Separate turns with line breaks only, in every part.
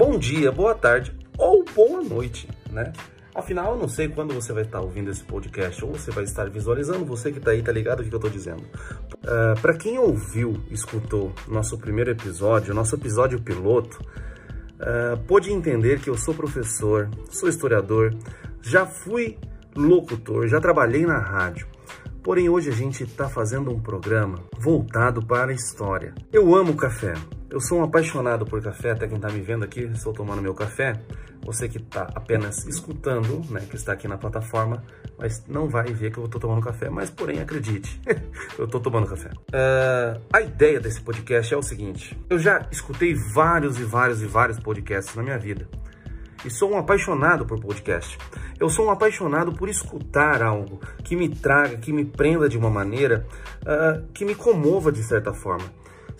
bom dia, boa tarde ou boa noite, né? Afinal, eu não sei quando você vai estar ouvindo esse podcast ou você vai estar visualizando, você que está aí, tá ligado o que eu estou dizendo. Uh, Para quem ouviu, escutou nosso primeiro episódio, nosso episódio piloto, uh, pôde entender que eu sou professor, sou historiador, já fui locutor, já trabalhei na rádio. Porém, hoje a gente está fazendo um programa voltado para a história. Eu amo café. Eu sou um apaixonado por café, até quem está me vendo aqui, estou tomando meu café. Você que está apenas escutando, né, que está aqui na plataforma, mas não vai ver que eu estou tomando café, mas porém acredite, eu estou tomando café. Uh, a ideia desse podcast é o seguinte, eu já escutei vários e vários e vários podcasts na minha vida e sou um apaixonado por podcast. Eu sou um apaixonado por escutar algo que me traga, que me prenda de uma maneira uh, que me comova de certa forma.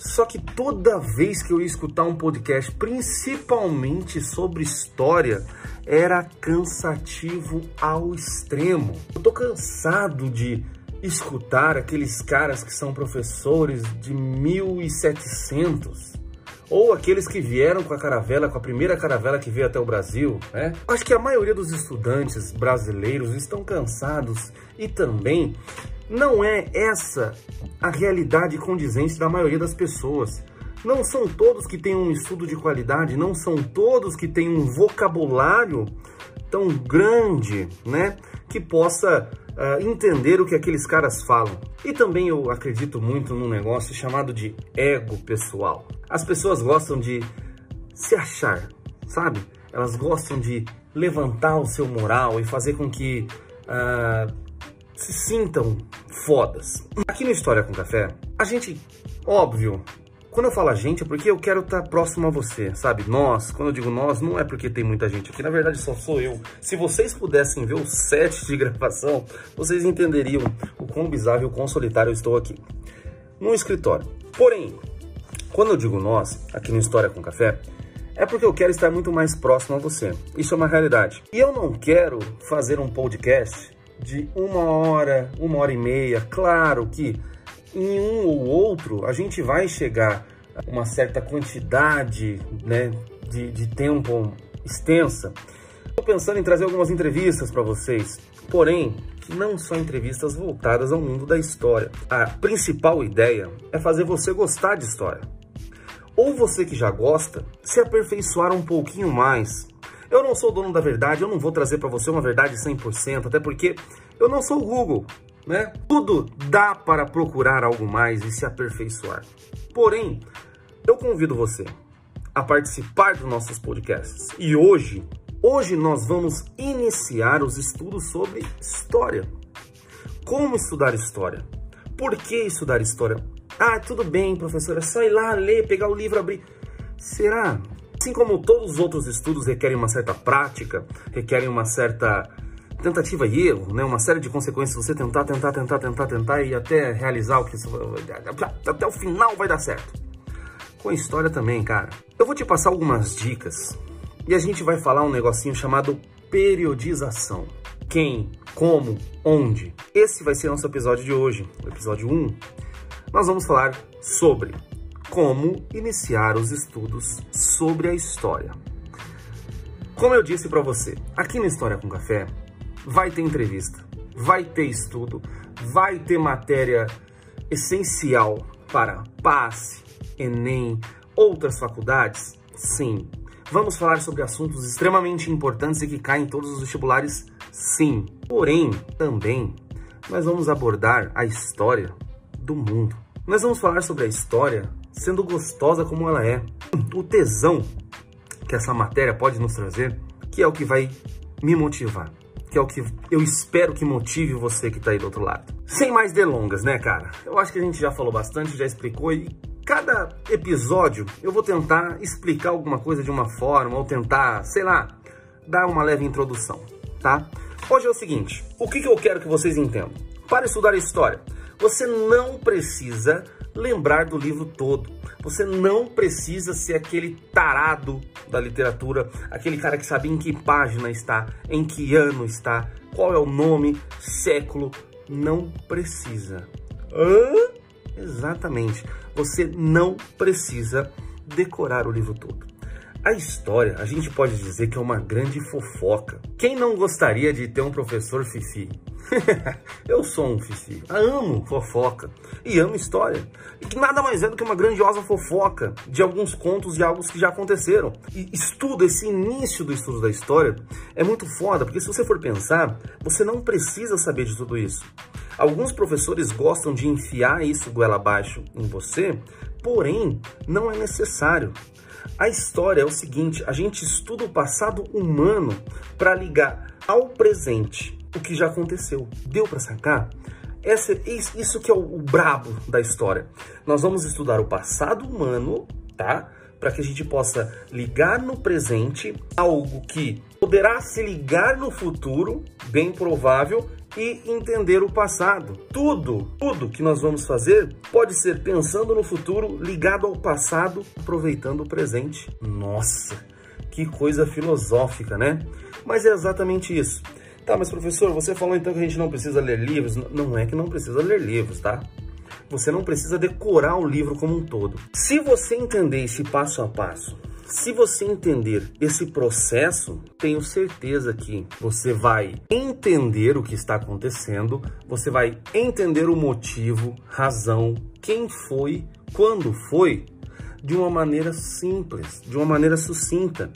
Só que toda vez que eu ia escutar um podcast, principalmente sobre história, era cansativo ao extremo. Eu tô cansado de escutar aqueles caras que são professores de 1700 ou aqueles que vieram com a caravela, com a primeira caravela que veio até o Brasil, né? Acho que a maioria dos estudantes brasileiros estão cansados e também não é essa a realidade condizente da maioria das pessoas. Não são todos que têm um estudo de qualidade, não são todos que têm um vocabulário tão grande, né? Que possa uh, entender o que aqueles caras falam. E também eu acredito muito num negócio chamado de ego pessoal. As pessoas gostam de se achar, sabe? Elas gostam de levantar o seu moral e fazer com que uh, se sintam fodas. Aqui no História com Café, a gente, óbvio, quando eu falo a gente é porque eu quero estar próximo a você, sabe? Nós, quando eu digo nós, não é porque tem muita gente aqui, na verdade só sou eu. Se vocês pudessem ver o set de gravação, vocês entenderiam o quão bizarro e o quão solitário eu estou aqui. Num escritório. Porém, quando eu digo nós, aqui no História com Café, é porque eu quero estar muito mais próximo a você. Isso é uma realidade. E eu não quero fazer um podcast de uma hora, uma hora e meia. Claro que em um ou outro, a gente vai chegar a uma certa quantidade né, de, de tempo extensa. Estou pensando em trazer algumas entrevistas para vocês, porém, não só entrevistas voltadas ao mundo da história. A principal ideia é fazer você gostar de história. Ou você que já gosta, se aperfeiçoar um pouquinho mais. Eu não sou dono da verdade, eu não vou trazer para você uma verdade 100%, até porque eu não sou o Google né? Tudo dá para procurar algo mais e se aperfeiçoar. Porém, eu convido você a participar dos nossos podcasts. E hoje, hoje nós vamos iniciar os estudos sobre história. Como estudar história? Por que estudar história? Ah, tudo bem, professor, é só ir lá ler, pegar o livro, abrir. Será? Assim como todos os outros estudos requerem uma certa prática, requerem uma certa tentativa e erro, né? Uma série de consequências, você tentar, tentar, tentar, tentar, tentar e até realizar o que até o final vai dar certo. Com a história também, cara. Eu vou te passar algumas dicas e a gente vai falar um negocinho chamado periodização. Quem, como, onde. Esse vai ser nosso episódio de hoje, o episódio 1. Nós vamos falar sobre como iniciar os estudos sobre a história. Como eu disse para você, aqui no História com Café, vai ter entrevista, vai ter estudo, vai ter matéria essencial para PASSE, Enem, outras faculdades? Sim. Vamos falar sobre assuntos extremamente importantes e que caem em todos os vestibulares? Sim. Porém, também, nós vamos abordar a história do mundo. Nós vamos falar sobre a história sendo gostosa como ela é. O tesão que essa matéria pode nos trazer, que é o que vai me motivar que é o que eu espero que motive você que está aí do outro lado. Sem mais delongas, né, cara? Eu acho que a gente já falou bastante, já explicou e cada episódio eu vou tentar explicar alguma coisa de uma forma ou tentar, sei lá, dar uma leve introdução, tá? Hoje é o seguinte, o que, que eu quero que vocês entendam? Para estudar história, você não precisa lembrar do livro todo. Você não precisa ser aquele tarado da literatura, aquele cara que sabe em que página está, em que ano está, qual é o nome, século. Não precisa. Hã? Exatamente. Você não precisa decorar o livro todo. A história, a gente pode dizer que é uma grande fofoca. Quem não gostaria de ter um professor fifi? eu sou um fifi. Amo fofoca e amo história. E que nada mais é do que uma grandiosa fofoca de alguns contos e algo que já aconteceram. E estudo, esse início do estudo da história é muito foda, porque se você for pensar, você não precisa saber de tudo isso. Alguns professores gostam de enfiar isso goela abaixo em você, porém, não é necessário. A história é o seguinte, a gente estuda o passado humano para ligar ao presente o que já aconteceu. Deu para sacar? Essa, isso que é o, o brabo da história. Nós vamos estudar o passado humano, tá? Para que a gente possa ligar no presente algo que poderá se ligar no futuro, bem provável, e entender o passado. Tudo, tudo que nós vamos fazer pode ser pensando no futuro, ligado ao passado, aproveitando o presente. Nossa, que coisa filosófica, né? Mas é exatamente isso. Tá, mas professor, você falou então que a gente não precisa ler livros. Não é que não precisa ler livros, tá? Você não precisa decorar o livro como um todo. Se você entender esse passo a passo, se você entender esse processo, tenho certeza que você vai entender o que está acontecendo, você vai entender o motivo, razão, quem foi, quando foi, de uma maneira simples, de uma maneira sucinta.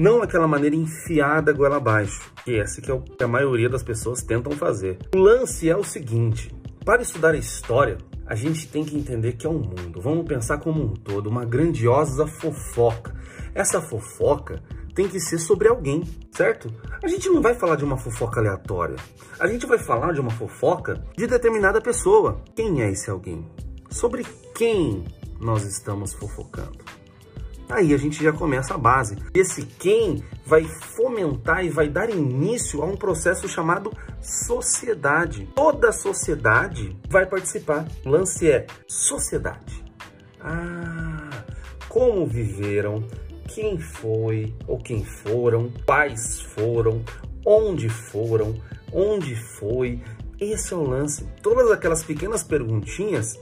Não aquela maneira enfiada goela abaixo, que essa que é o que a maioria das pessoas tentam fazer. O lance é o seguinte, para estudar história, a gente tem que entender que é um mundo. Vamos pensar como um todo, uma grandiosa fofoca. Essa fofoca tem que ser sobre alguém, certo? A gente não vai falar de uma fofoca aleatória. A gente vai falar de uma fofoca de determinada pessoa. Quem é esse alguém? Sobre quem nós estamos fofocando? Aí a gente já começa a base. Esse quem vai fomentar e vai dar início a um processo chamado sociedade. Toda sociedade vai participar. O lance é sociedade. Ah, como viveram, quem foi ou quem foram, quais foram, onde foram, onde foi. Esse é o lance. Todas aquelas pequenas perguntinhas,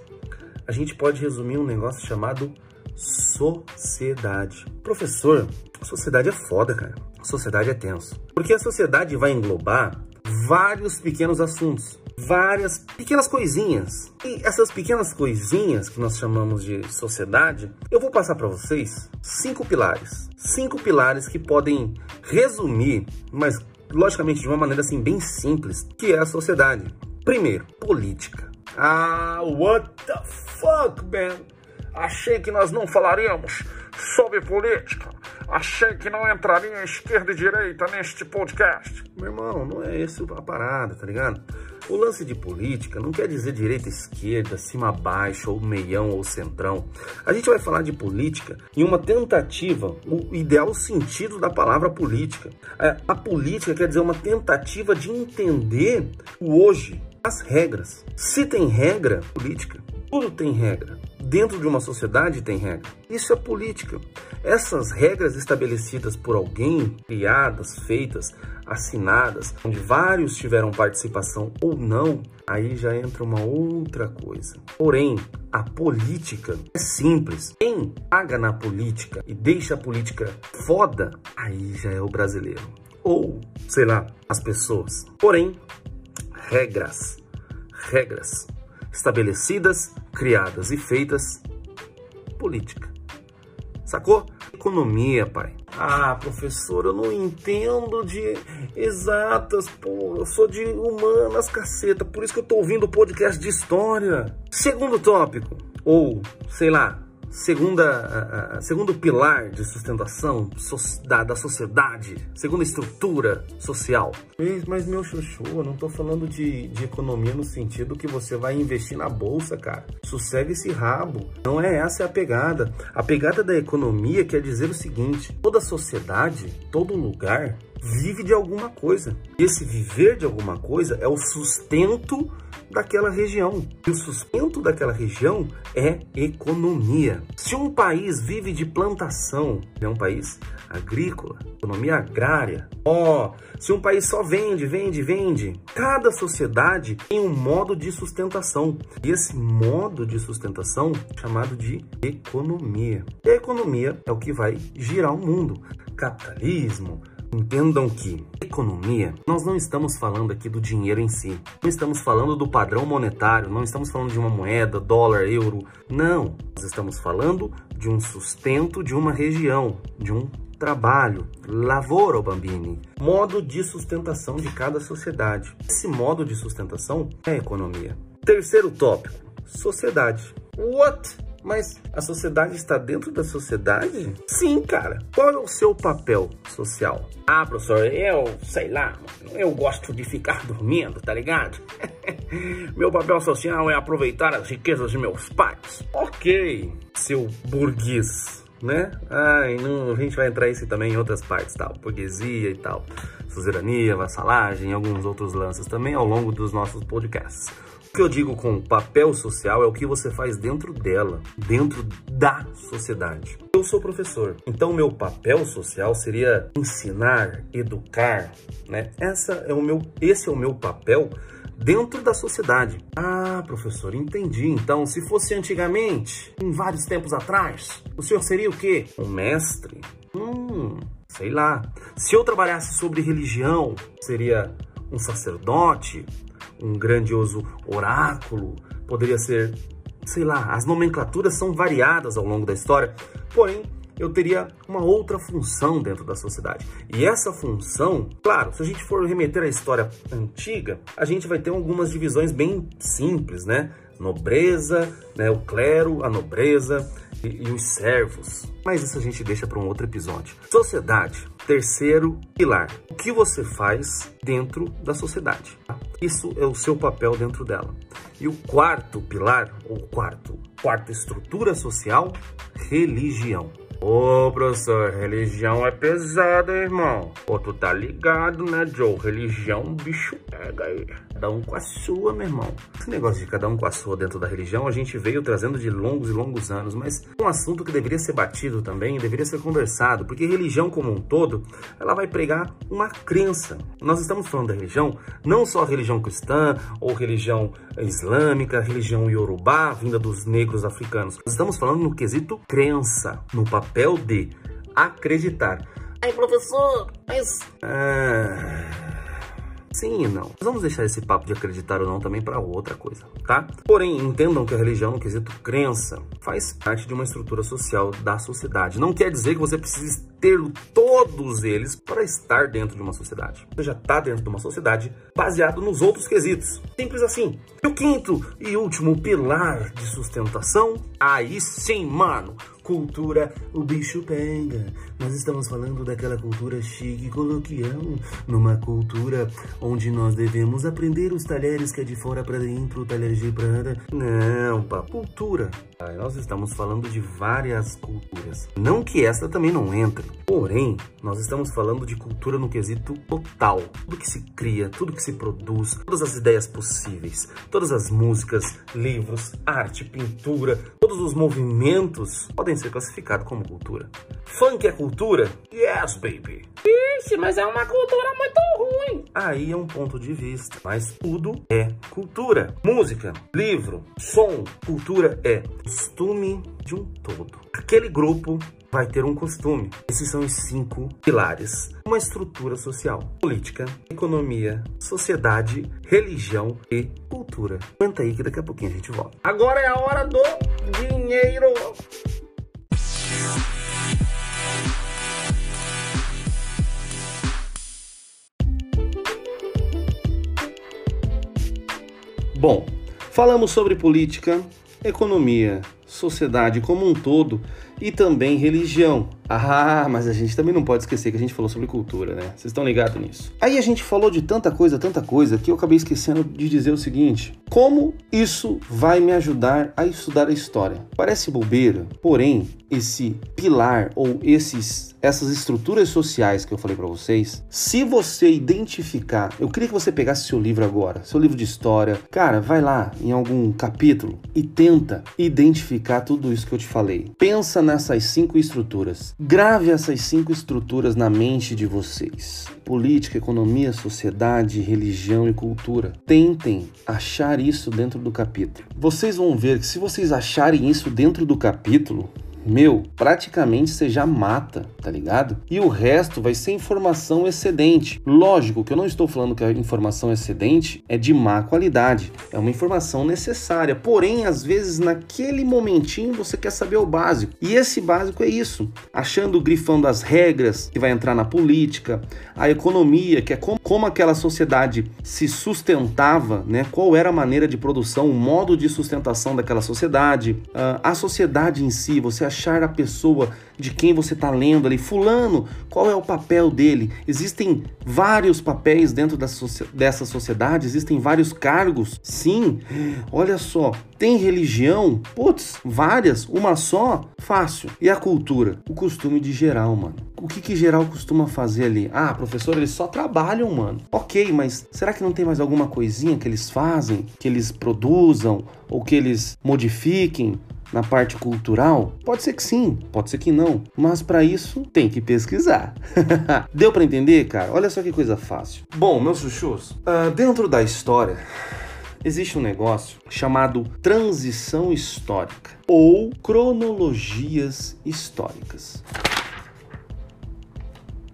a gente pode resumir um negócio chamado sociedade. Professor, sociedade é foda, cara. Sociedade é tenso. Porque a sociedade vai englobar vários pequenos assuntos, várias pequenas coisinhas. E essas pequenas coisinhas que nós chamamos de sociedade, eu vou passar para vocês cinco pilares. Cinco pilares que podem resumir, mas logicamente de uma maneira assim bem simples, que é a sociedade. Primeiro, política. Ah, what the fuck, man? Achei que nós não falaríamos sobre política. Achei que não entraria esquerda e direita neste podcast. Meu irmão, não é esse a parada, tá ligado? O lance de política não quer dizer direita, esquerda, cima, baixo, ou meião, ou centrão. A gente vai falar de política em uma tentativa, o ideal sentido da palavra política. É, a política quer dizer uma tentativa de entender o hoje, as regras. Se tem regra, política, tudo tem regra. Dentro de uma sociedade tem regra. Isso é política. Essas regras estabelecidas por alguém, criadas, feitas, assinadas, onde vários tiveram participação ou não, aí já entra uma outra coisa. Porém, a política é simples. Quem paga na política e deixa a política foda, aí já é o brasileiro. Ou, sei lá, as pessoas. Porém, regras. Regras estabelecidas, criadas e feitas política. Sacou? Economia, pai. Ah, professor, eu não entendo de exatas, pô. Eu sou de humanas, caceta. Por isso que eu tô ouvindo o podcast de história. Segundo tópico, ou sei lá, segunda, segundo pilar de sustentação da, da sociedade, segunda estrutura social. Mas, meu chuchu, eu não tô falando de, de economia no sentido que você vai investir na bolsa, cara. Sossega esse rabo. Não é essa a pegada. A pegada da economia quer dizer o seguinte, toda sociedade, todo lugar vive de alguma coisa. Esse viver de alguma coisa é o sustento daquela região. E o sustento daquela região é economia. Se um país vive de plantação, é um país agrícola, economia agrária. Ó, oh, se um país só vende, vende, vende, cada sociedade tem um modo de sustentação. E esse modo de sustentação é chamado de economia. E a economia é o que vai girar o mundo. Capitalismo, Entendam que economia, nós não estamos falando aqui do dinheiro em si, não estamos falando do padrão monetário, não estamos falando de uma moeda, dólar, euro, não. Nós estamos falando de um sustento de uma região, de um trabalho, lavoro bambini, modo de sustentação de cada sociedade. Esse modo de sustentação é a economia. Terceiro tópico, sociedade. What? Mas a sociedade está dentro da sociedade? Sim, cara. Qual é o seu papel social? Ah, professor, eu sei lá, eu gosto de ficar dormindo, tá ligado? Meu papel social é aproveitar as riquezas de meus pais. Ok, seu burguês, né? Ai, não, a gente vai entrar isso também em outras partes, tal, burguesia e tal, suzerania, vassalagem alguns outros lances também ao longo dos nossos podcasts. Que eu digo com papel social é o que você faz dentro dela, dentro da sociedade. Eu sou professor, então meu papel social seria ensinar, educar, né? Essa é o meu, esse é o meu papel dentro da sociedade. Ah, professor, entendi. Então, se fosse antigamente, em vários tempos atrás, o senhor seria o quê? Um mestre? Hum, sei lá. Se eu trabalhasse sobre religião, seria um sacerdote, um grandioso oráculo, poderia ser, sei lá, as nomenclaturas são variadas ao longo da história, porém eu teria uma outra função dentro da sociedade. E essa função, claro, se a gente for remeter à história antiga, a gente vai ter algumas divisões bem simples, né? Nobreza, né? o clero, a nobreza e, e os servos. Mas isso a gente deixa para um outro episódio. Sociedade, terceiro pilar. O que você faz dentro da sociedade? Isso é o seu papel dentro dela. E o quarto pilar, ou quarto, quarta estrutura social, religião. Ô, professor, religião é pesada, irmão. Pô, tu tá ligado, né, Joe? Religião, bicho pega aí. Cada um com a sua, meu irmão. Esse negócio de cada um com a sua dentro da religião, a gente veio trazendo de longos e longos anos, mas é um assunto que deveria ser batido também, deveria ser conversado, porque religião como um todo, ela vai pregar uma crença. Nós estamos falando da religião, não só a religião cristã, ou religião islâmica, religião iorubá, vinda dos negros africanos. Nós estamos falando no quesito crença, no papel de acreditar.
Aí, professor, mas...
Ah... Sim e não. Vamos deixar esse papo de acreditar ou não também para outra coisa, tá? Porém, entendam que a religião, no quesito crença, faz parte de uma estrutura social da sociedade. Não quer dizer que você precise ter todos eles para estar dentro de uma sociedade. Você já está dentro de uma sociedade baseado nos outros quesitos. Simples assim. E o quinto e último pilar de sustentação, aí sim, mano, cultura, o bicho pega. Nós estamos falando daquela cultura chique coloquial, numa cultura onde nós devemos aprender os talheres que é de fora para dentro, talheres de prata. Não, pá, cultura. Nós estamos falando de várias culturas. Não que esta também não entre. Porém, nós estamos falando de cultura no quesito total. Tudo que se cria, tudo que se produz, todas as ideias possíveis, todas as músicas, livros, arte, pintura, todos os movimentos podem ser classificados como cultura. Funk é cultura? Yes, baby.
Ixi, mas é uma cultura muito ruim.
Aí é um ponto de vista, mas tudo é cultura. Música, livro, som, cultura é costume de um todo. Aquele grupo vai ter um costume. Esses são os cinco pilares. Uma estrutura social, política, economia, sociedade, religião e cultura. Aguenta aí que daqui a pouquinho a gente volta.
Agora é a hora do dinheiro.
Bom, falamos sobre política, economia, sociedade como um todo e também religião. Ah, mas a gente também não pode esquecer que a gente falou sobre cultura, né? Vocês estão ligados nisso. Aí a gente falou de tanta coisa, tanta coisa, que eu acabei esquecendo de dizer o seguinte: como isso vai me ajudar a estudar a história? Parece bobeira, porém, esse pilar ou esses essas estruturas sociais que eu falei para vocês, se você identificar, eu queria que você pegasse seu livro agora, seu livro de história, cara, vai lá em algum capítulo e tenta identificar tudo isso que eu te falei. Pensa nessas cinco estruturas. Grave essas cinco estruturas na mente de vocês: política, economia, sociedade, religião e cultura. Tentem achar isso dentro do capítulo. Vocês vão ver que se vocês acharem isso dentro do capítulo, meu, praticamente você já mata, tá ligado? E o resto vai ser informação excedente. Lógico que eu não estou falando que a informação excedente é de má qualidade, é uma informação necessária. Porém, às vezes naquele momentinho você quer saber o básico. E esse básico é isso, achando, grifando as regras que vai entrar na política, a economia, que é como, como aquela sociedade se sustentava, né? Qual era a maneira de produção, o modo de sustentação daquela sociedade, uh, a sociedade em si, você achar a pessoa de quem você está lendo ali. Fulano, qual é o papel dele? Existem vários papéis dentro dessa sociedade, existem vários cargos. Sim, olha só, tem religião? Putz, várias, uma só? Fácil. E a cultura? O costume de geral, mano. O que que geral costuma fazer ali? Ah, professor, eles só trabalham, mano. Ok, mas será que não tem mais alguma coisinha que eles fazem, que eles produzam ou que eles modifiquem? Na parte cultural? Pode ser que sim, pode ser que não, mas para isso tem que pesquisar. Deu para entender, cara? Olha só que coisa fácil. Bom, meus chuchus, uh, dentro da história existe um negócio chamado transição histórica ou cronologias históricas.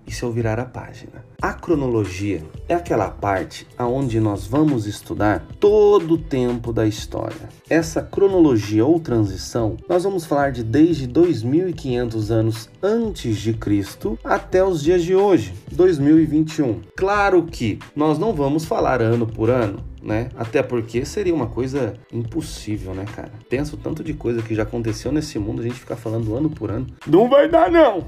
E se eu virar a página? A cronologia é aquela parte aonde nós vamos estudar todo o tempo da história. Essa cronologia ou transição, nós vamos falar de desde 2500 anos antes de Cristo até os dias de hoje, 2021. Claro que nós não vamos falar ano por ano, né? Até porque seria uma coisa impossível, né, cara? Penso tanto de coisa que já aconteceu nesse mundo, a gente ficar falando ano por ano. Não vai dar não.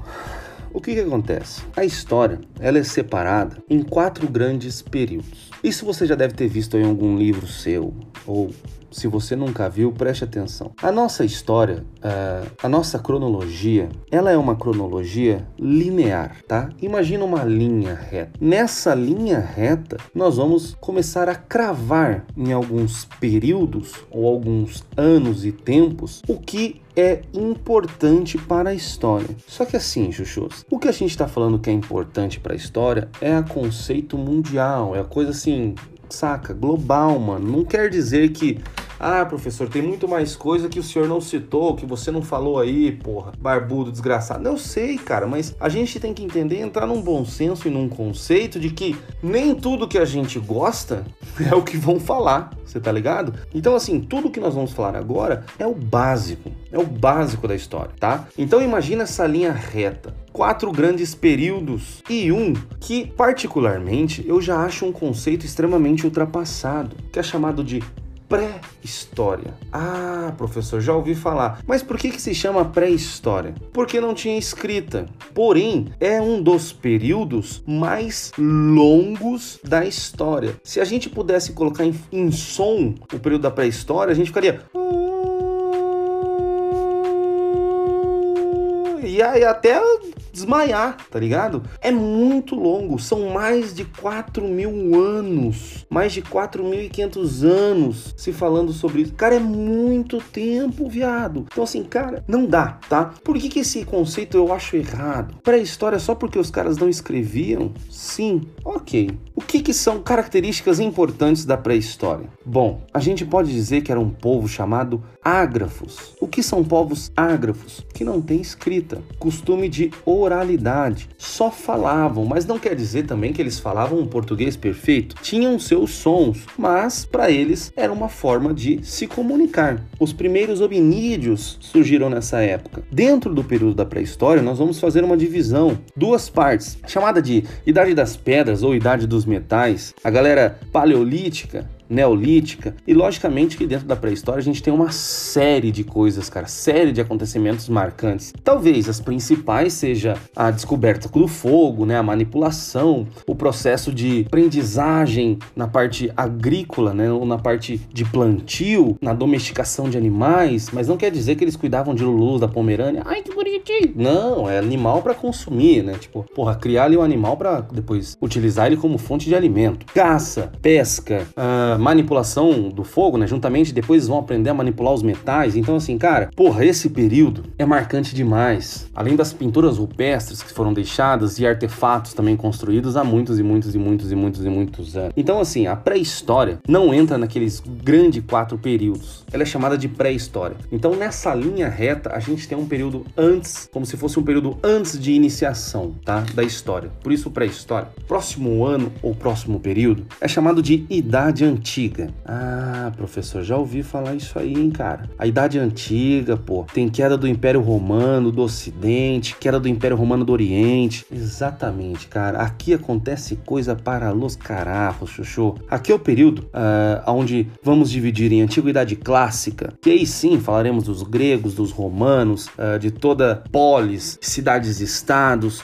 O que, que acontece? A história ela é separada em quatro grandes períodos. Isso você já deve ter visto em algum livro seu ou se você nunca viu, preste atenção. A nossa história, uh, a nossa cronologia, ela é uma cronologia linear, tá? Imagina uma linha reta. Nessa linha reta, nós vamos começar a cravar em alguns períodos ou alguns anos e tempos o que é importante para a história. Só que assim, chuchus, o que a gente está falando que é importante para a história é a conceito mundial, é a coisa assim saca? Global, mano. Não quer dizer que ah, professor, tem muito mais coisa que o senhor não citou, que você não falou aí, porra, barbudo, desgraçado. Eu sei, cara, mas a gente tem que entender, entrar num bom senso e num conceito de que nem tudo que a gente gosta é o que vão falar, você tá ligado? Então, assim, tudo que nós vamos falar agora é o básico, é o básico da história, tá? Então, imagina essa linha reta quatro grandes períodos e um que, particularmente, eu já acho um conceito extremamente ultrapassado, que é chamado de pré-história. Ah, professor, já ouvi falar. Mas por que, que se chama pré-história? Porque não tinha escrita. Porém, é um dos períodos mais longos da história. Se a gente pudesse colocar em, em som o período da pré-história, a gente ficaria. E aí até desmaiar, tá ligado? É muito longo, são mais de 4 mil anos, mais de 4.500 anos se falando sobre isso. Cara, é muito tempo, viado. Então, assim, cara, não dá, tá? Por que, que esse conceito eu acho errado? Pré-história só porque os caras não escreviam? Sim, ok. O que, que são características importantes da pré-história? Bom, a gente pode dizer que era um povo chamado ágrafos. O que são povos ágrafos? Que não tem escrita, costume de oralidade. Só falavam, mas não quer dizer também que eles falavam um português perfeito. Tinham seus sons, mas para eles era uma forma de se comunicar. Os primeiros hominídeos surgiram nessa época. Dentro do período da pré-história, nós vamos fazer uma divisão, duas partes, chamada de Idade das Pedras ou Idade dos Metais. A galera paleolítica neolítica e logicamente que dentro da pré-história a gente tem uma série de coisas, cara, série de acontecimentos marcantes. Talvez as principais seja a descoberta do fogo, né, a manipulação, o processo de aprendizagem na parte agrícola, né, ou na parte de plantio, na domesticação de animais, mas não quer dizer que eles cuidavam de Lulus da Pomerânia. Ai, que Não, é animal para consumir, né? Tipo, porra, criar ali um animal para depois utilizar ele como fonte de alimento. Caça, pesca, uh, manipulação do fogo, né? Juntamente depois vão aprender a manipular os metais. Então, assim, cara, porra, esse período é marcante demais. Além das pinturas rupestres que foram deixadas e artefatos também construídos há muitos e muitos e muitos e muitos e muitos anos. Então, assim, a pré-história não entra naqueles grandes quatro períodos. Ela é chamada de pré-história. Então, nessa linha reta, a gente tem um período antes, como se fosse um período antes de iniciação, tá? Da história. Por isso, pré-história. Próximo ano ou próximo período é chamado de Idade Antiga. Ah, professor, já ouvi falar isso aí, hein, cara? A Idade Antiga, pô, tem queda do Império Romano do Ocidente, queda do Império Romano do Oriente. Exatamente, cara. Aqui acontece coisa para los carajos, chuchu. Aqui é o período uh, onde vamos dividir em Antiguidade Clássica, que aí sim falaremos dos gregos, dos romanos, uh, de toda polis, cidades-estados,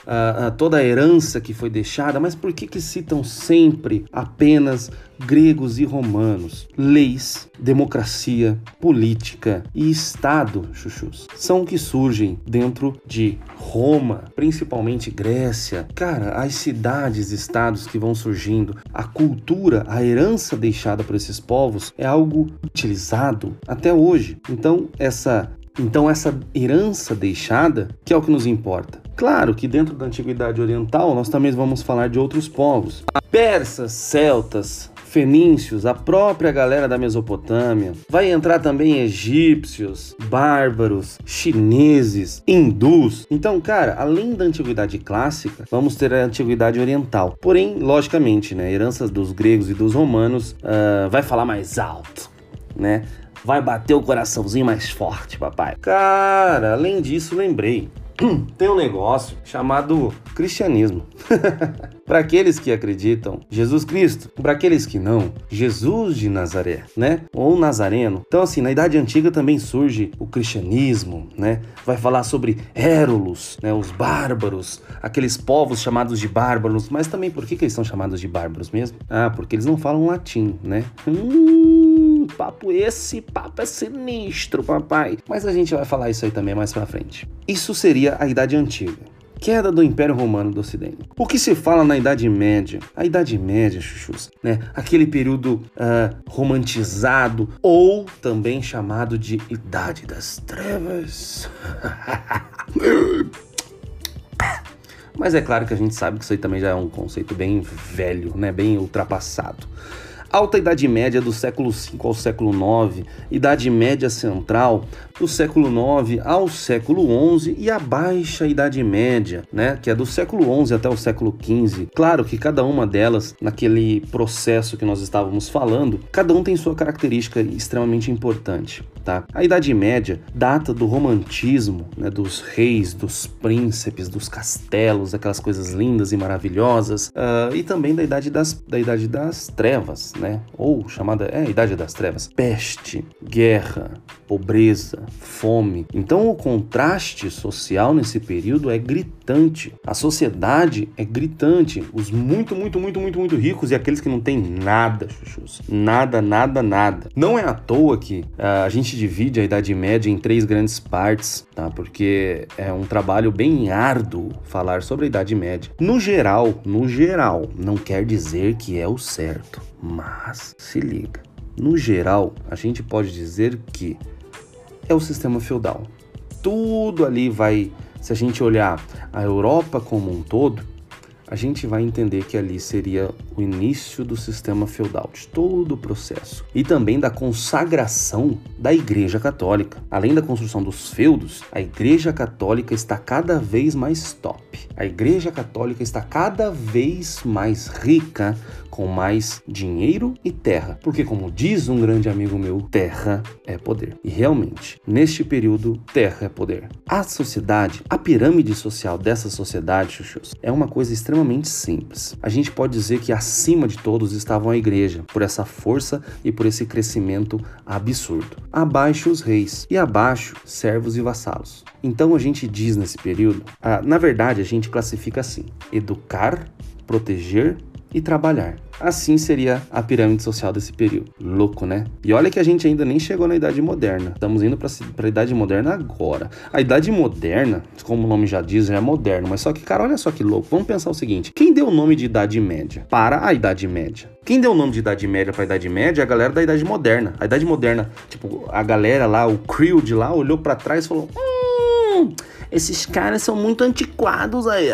toda a herança que foi deixada, mas por que que citam sempre apenas gregos e romanos, leis, democracia, política e Estado, chuchus, são que surgem dentro de Roma, principalmente Grécia. Cara, as cidades, estados que vão surgindo, a cultura, a herança deixada por esses povos é algo utilizado até hoje. Então, essa então, essa herança deixada, que é o que nos importa. Claro que dentro da Antiguidade Oriental nós também vamos falar de outros povos. Persas, celtas, fenícios, a própria galera da Mesopotâmia. Vai entrar também egípcios, bárbaros, chineses, hindus. Então, cara, além da antiguidade clássica, vamos ter a antiguidade oriental. Porém, logicamente, né, heranças dos gregos e dos romanos uh, vai falar mais alto, né? Vai bater o coraçãozinho mais forte, papai. Cara, além disso, lembrei tem um negócio chamado cristianismo. para aqueles que acreditam, Jesus Cristo. Para aqueles que não, Jesus de Nazaré, né? Ou Nazareno. Então, assim, na Idade Antiga também surge o cristianismo, né? Vai falar sobre Érulos, né? Os bárbaros, aqueles povos chamados de bárbaros. Mas também, por que, que eles são chamados de bárbaros mesmo? Ah, porque eles não falam latim, né? Hum, papo esse, papo é sinistro, papai. Mas a gente vai falar isso aí também mais pra frente. Isso seria a Idade Antiga queda do Império Romano do Ocidente. O que se fala na Idade Média? A Idade Média, chuchus, né? Aquele período uh, romantizado ou também chamado de Idade das Trevas. Mas é claro que a gente sabe que isso aí também já é um conceito bem velho, né? Bem ultrapassado. Alta Idade Média do século V ao século IX, Idade Média Central do século IX ao século XI e a Baixa Idade Média, né, que é do século XI até o século XV. Claro que cada uma delas, naquele processo que nós estávamos falando, cada um tem sua característica extremamente importante. Tá? A Idade Média data do romantismo, né, dos reis, dos príncipes, dos castelos, aquelas coisas lindas e maravilhosas, uh, e também da Idade das, da idade das Trevas, né? ou chamada é, Idade das Trevas. Peste, guerra, pobreza, fome. Então o contraste social nesse período é gritante. A sociedade é gritante. Os muito, muito, muito, muito, muito ricos e aqueles que não têm nada, chuchus. Nada, nada, nada. Não é à toa que uh, a gente divide a Idade Média em três grandes partes, tá? Porque é um trabalho bem árduo falar sobre a Idade Média. No geral, no geral, não quer dizer que é o certo, mas se liga. No geral, a gente pode dizer que é o sistema feudal. Tudo ali vai, se a gente olhar a Europa como um todo, a gente vai entender que ali seria o início do sistema feudal, de todo o processo, e também da consagração da Igreja Católica. Além da construção dos feudos, a Igreja Católica está cada vez mais top. A Igreja Católica está cada vez mais rica com mais dinheiro e terra. Porque, como diz um grande amigo meu, terra é poder. E realmente, neste período, terra é poder. A sociedade, a pirâmide social dessa sociedade, chuchus, é uma coisa extremamente simples. A gente pode dizer que acima de todos estavam a igreja, por essa força e por esse crescimento absurdo. Abaixo os reis e abaixo servos e vassalos. Então a gente diz nesse período, ah, na verdade a gente classifica assim: educar, proteger e trabalhar. Assim seria a pirâmide social desse período. Louco, né? E olha que a gente ainda nem chegou na Idade Moderna. Estamos indo para a Idade Moderna agora. A Idade Moderna, como o nome já diz, já é moderno. Mas só que, cara, olha só que louco. Vamos pensar o seguinte: quem deu o nome de Idade Média para a Idade Média? Quem deu o nome de Idade Média para a Idade Média é a galera da Idade Moderna. A Idade Moderna, tipo, a galera lá, o crew de lá, olhou para trás e falou: Hum esses caras são muito antiquados aí.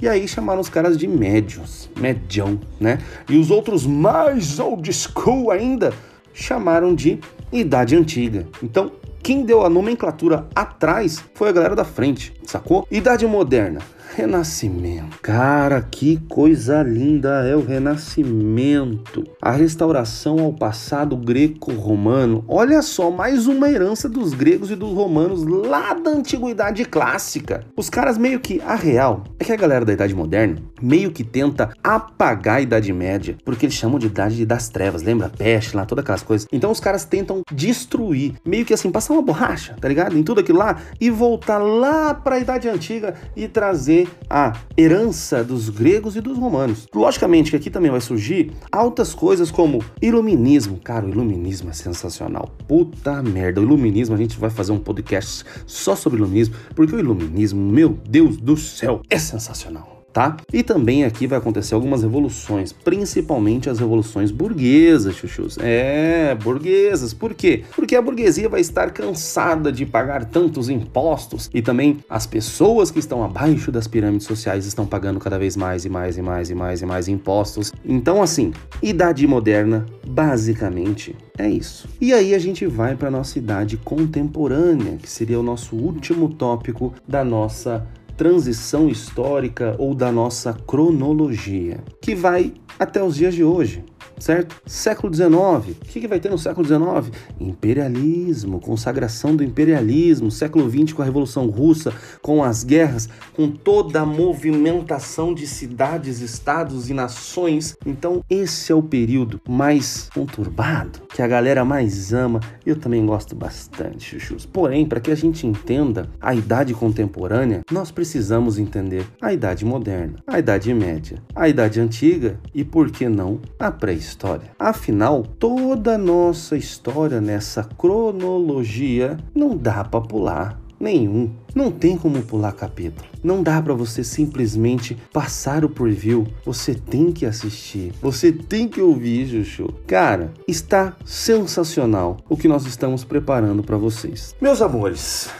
E aí chamaram os caras de médios, medião, né? E os outros mais old school ainda chamaram de idade antiga. Então, quem deu a nomenclatura atrás foi a galera da frente, sacou? Idade moderna. Renascimento. Cara, que coisa linda é o Renascimento. A restauração ao passado greco-romano. Olha só, mais uma herança dos gregos e dos romanos lá da antiguidade clássica. Os caras meio que a real é que a galera da Idade Moderna meio que tenta apagar a Idade Média, porque eles chamam de Idade das Trevas, lembra? Peste lá, todas aquelas coisas. Então os caras tentam destruir, meio que assim, passar uma borracha, tá ligado? Em tudo aquilo lá e voltar lá para a Idade Antiga e trazer a herança dos gregos e dos romanos. Logicamente que aqui também vai surgir altas coisas como iluminismo. Cara, o iluminismo é sensacional. Puta merda, o iluminismo, a gente vai fazer um podcast só sobre iluminismo, porque o iluminismo, meu Deus do céu, é sensacional tá? E também aqui vai acontecer algumas revoluções, principalmente as revoluções burguesas, chuchus. É, burguesas. Por quê? Porque a burguesia vai estar cansada de pagar tantos impostos e também as pessoas que estão abaixo das pirâmides sociais estão pagando cada vez mais e mais e mais e mais e mais impostos. Então, assim, idade moderna, basicamente, é isso. E aí a gente vai para nossa idade contemporânea, que seria o nosso último tópico da nossa transição histórica ou da nossa cronologia, que vai até os dias de hoje certo? Século XIX, o que, que vai ter no século XIX? Imperialismo, consagração do imperialismo, século XX com a Revolução Russa, com as guerras, com toda a movimentação de cidades, estados e nações. Então, esse é o período mais conturbado, que a galera mais ama. Eu também gosto bastante, chuchus. Porém, para que a gente entenda a idade contemporânea, nós precisamos entender a idade moderna, a idade média, a idade antiga e, por que não, a pré-história história. Afinal, toda nossa história nessa cronologia não dá para pular nenhum. Não tem como pular capítulo. Não dá para você simplesmente passar o preview. Você tem que assistir. Você tem que ouvir, Juju. Cara, está sensacional o que nós estamos preparando para vocês. Meus amores,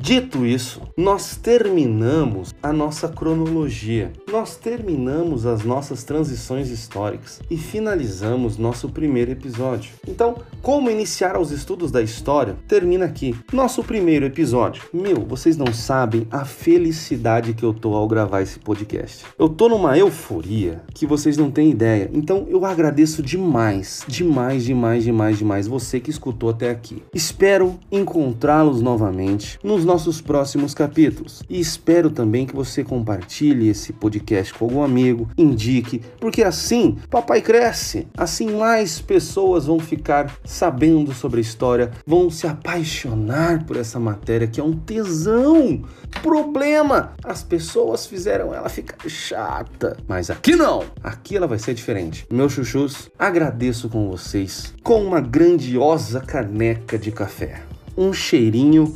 Dito isso, nós terminamos a nossa cronologia, nós terminamos as nossas transições históricas e finalizamos nosso primeiro episódio. Então, como iniciar os estudos da história termina aqui. Nosso primeiro episódio. Meu, vocês não sabem a felicidade que eu tô ao gravar esse podcast. Eu tô numa euforia que vocês não têm ideia. Então, eu agradeço demais, demais, demais, demais, demais você que escutou até aqui. Espero encontrá-los novamente nos nossos próximos capítulos. E espero também que você compartilhe esse podcast com algum amigo, indique, porque assim papai cresce, assim mais pessoas vão ficar sabendo sobre a história, vão se apaixonar por essa matéria que é um tesão. Problema, as pessoas fizeram ela ficar chata, mas aqui não. Aqui ela vai ser diferente. Meus chuchus, agradeço com vocês com uma grandiosa caneca de café. Um cheirinho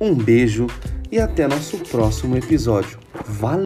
um beijo e até nosso próximo episódio. Valeu!